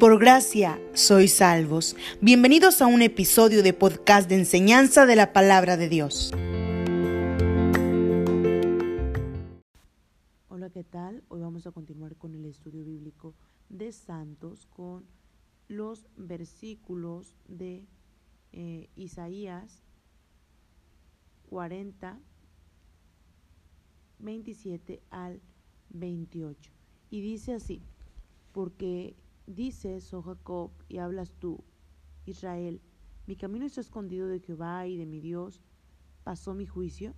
Por gracia sois salvos. Bienvenidos a un episodio de podcast de enseñanza de la palabra de Dios. Hola, ¿qué tal? Hoy vamos a continuar con el estudio bíblico de Santos con los versículos de eh, Isaías 40, 27 al 28. Y dice así, porque dices, oh Jacob, y hablas tú, Israel, mi camino está escondido de Jehová y de mi Dios, pasó mi juicio.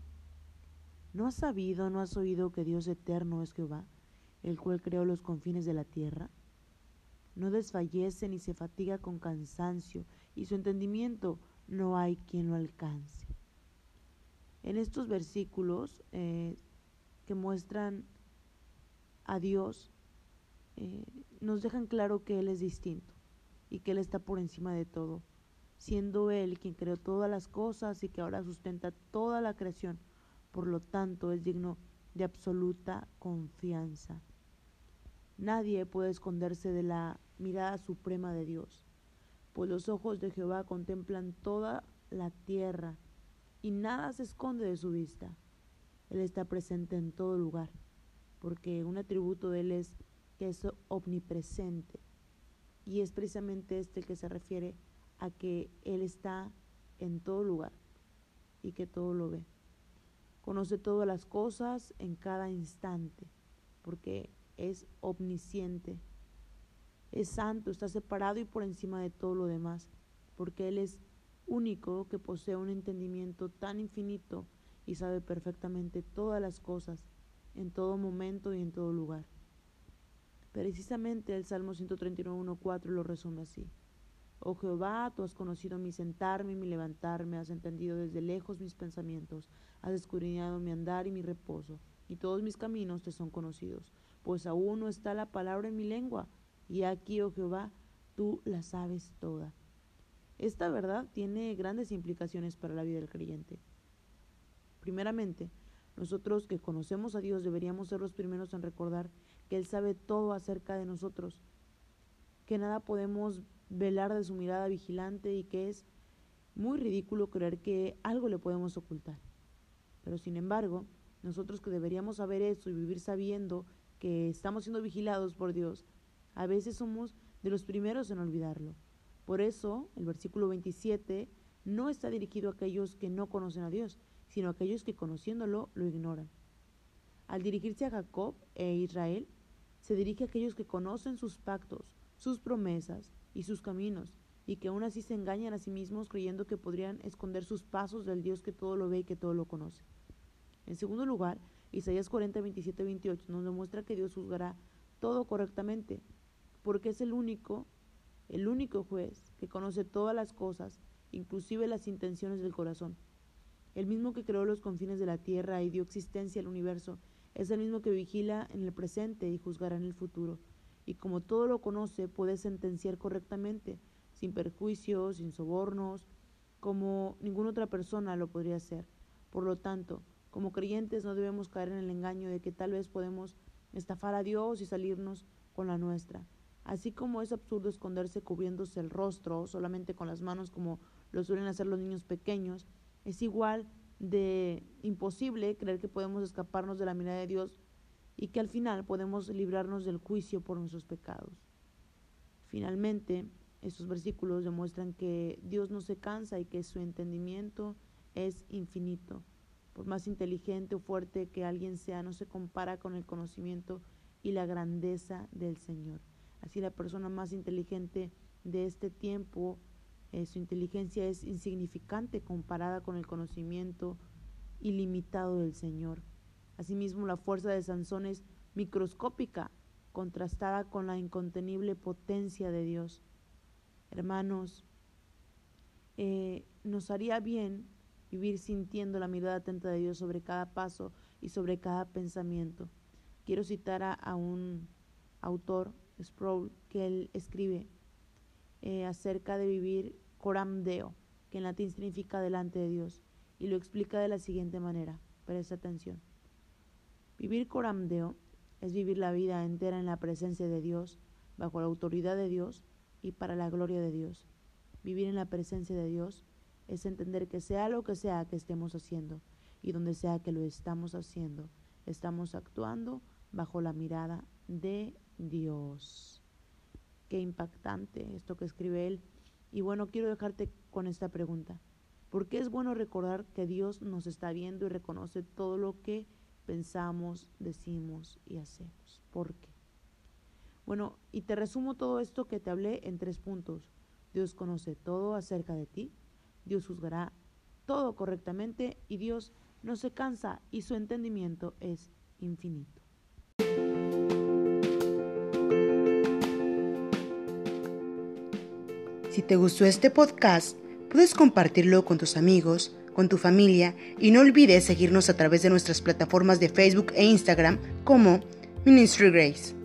¿No has sabido, no has oído que Dios eterno es Jehová, el cual creó los confines de la tierra? No desfallece ni se fatiga con cansancio, y su entendimiento no hay quien lo alcance. En estos versículos eh, que muestran a Dios, eh, nos dejan claro que Él es distinto y que Él está por encima de todo, siendo Él quien creó todas las cosas y que ahora sustenta toda la creación. Por lo tanto, es digno de absoluta confianza. Nadie puede esconderse de la mirada suprema de Dios, pues los ojos de Jehová contemplan toda la tierra y nada se esconde de su vista. Él está presente en todo lugar, porque un atributo de Él es que es omnipresente. Y es precisamente este el que se refiere a que Él está en todo lugar y que todo lo ve. Conoce todas las cosas en cada instante, porque es omnisciente. Es santo, está separado y por encima de todo lo demás, porque Él es único que posee un entendimiento tan infinito y sabe perfectamente todas las cosas, en todo momento y en todo lugar. Precisamente el Salmo 139.1.4 lo resume así. Oh Jehová, tú has conocido mi sentarme y mi levantarme, has entendido desde lejos mis pensamientos, has escudriñado mi andar y mi reposo, y todos mis caminos te son conocidos, pues aún no está la palabra en mi lengua, y aquí, oh Jehová, tú la sabes toda. Esta verdad tiene grandes implicaciones para la vida del creyente. Primeramente, nosotros que conocemos a Dios deberíamos ser los primeros en recordar que Él sabe todo acerca de nosotros, que nada podemos velar de su mirada vigilante y que es muy ridículo creer que algo le podemos ocultar. Pero sin embargo, nosotros que deberíamos saber esto y vivir sabiendo que estamos siendo vigilados por Dios, a veces somos de los primeros en olvidarlo. Por eso, el versículo 27 no está dirigido a aquellos que no conocen a Dios, sino aquellos que conociéndolo lo ignoran. Al dirigirse a Jacob e Israel, se dirige a aquellos que conocen sus pactos, sus promesas y sus caminos, y que aún así se engañan a sí mismos creyendo que podrían esconder sus pasos del Dios que todo lo ve y que todo lo conoce. En segundo lugar, Isaías 40, 27, 28 nos demuestra que Dios juzgará todo correctamente, porque es el único, el único juez que conoce todas las cosas, inclusive las intenciones del corazón. El mismo que creó los confines de la tierra y dio existencia al universo, es el mismo que vigila en el presente y juzgará en el futuro. Y como todo lo conoce, puede sentenciar correctamente, sin perjuicios, sin sobornos, como ninguna otra persona lo podría hacer. Por lo tanto, como creyentes no debemos caer en el engaño de que tal vez podemos estafar a Dios y salirnos con la nuestra. Así como es absurdo esconderse cubriéndose el rostro solamente con las manos como lo suelen hacer los niños pequeños, es igual de imposible creer que podemos escaparnos de la mirada de Dios y que al final podemos librarnos del juicio por nuestros pecados. Finalmente, estos versículos demuestran que Dios no se cansa y que su entendimiento es infinito. Por más inteligente o fuerte que alguien sea, no se compara con el conocimiento y la grandeza del Señor. Así la persona más inteligente de este tiempo eh, su inteligencia es insignificante comparada con el conocimiento ilimitado del Señor. Asimismo, la fuerza de Sansón es microscópica, contrastada con la incontenible potencia de Dios. Hermanos, eh, nos haría bien vivir sintiendo la mirada atenta de Dios sobre cada paso y sobre cada pensamiento. Quiero citar a, un autor, Sproul, que él escribe eh, acerca de vivir coram deo, que en latín significa delante de Dios, y lo explica de la siguiente manera. Presta atención. Vivir coram deo es vivir la vida entera en la presencia de Dios, bajo la autoridad de Dios, y para la gloria de Dios. Vivir en la presencia de Dios es entender que sea lo que sea que estemos haciendo y donde sea que lo estamos haciendo, estamos actuando bajo la mirada de Dios. Qué impactante esto que escribe él. Y bueno, quiero dejarte con esta pregunta. ¿Por qué es bueno recordar que Dios nos está viendo y reconoce todo lo que pensamos, decimos y hacemos? ¿Por qué? Bueno, y te resumo todo esto que te hablé en tres puntos. Dios conoce todo acerca de ti, Dios juzgará todo correctamente y Dios no se cansa y su entendimiento es infinito. Si te gustó este podcast, puedes compartirlo con tus amigos, con tu familia y no olvides seguirnos a través de nuestras plataformas de Facebook e Instagram como Ministry Grace.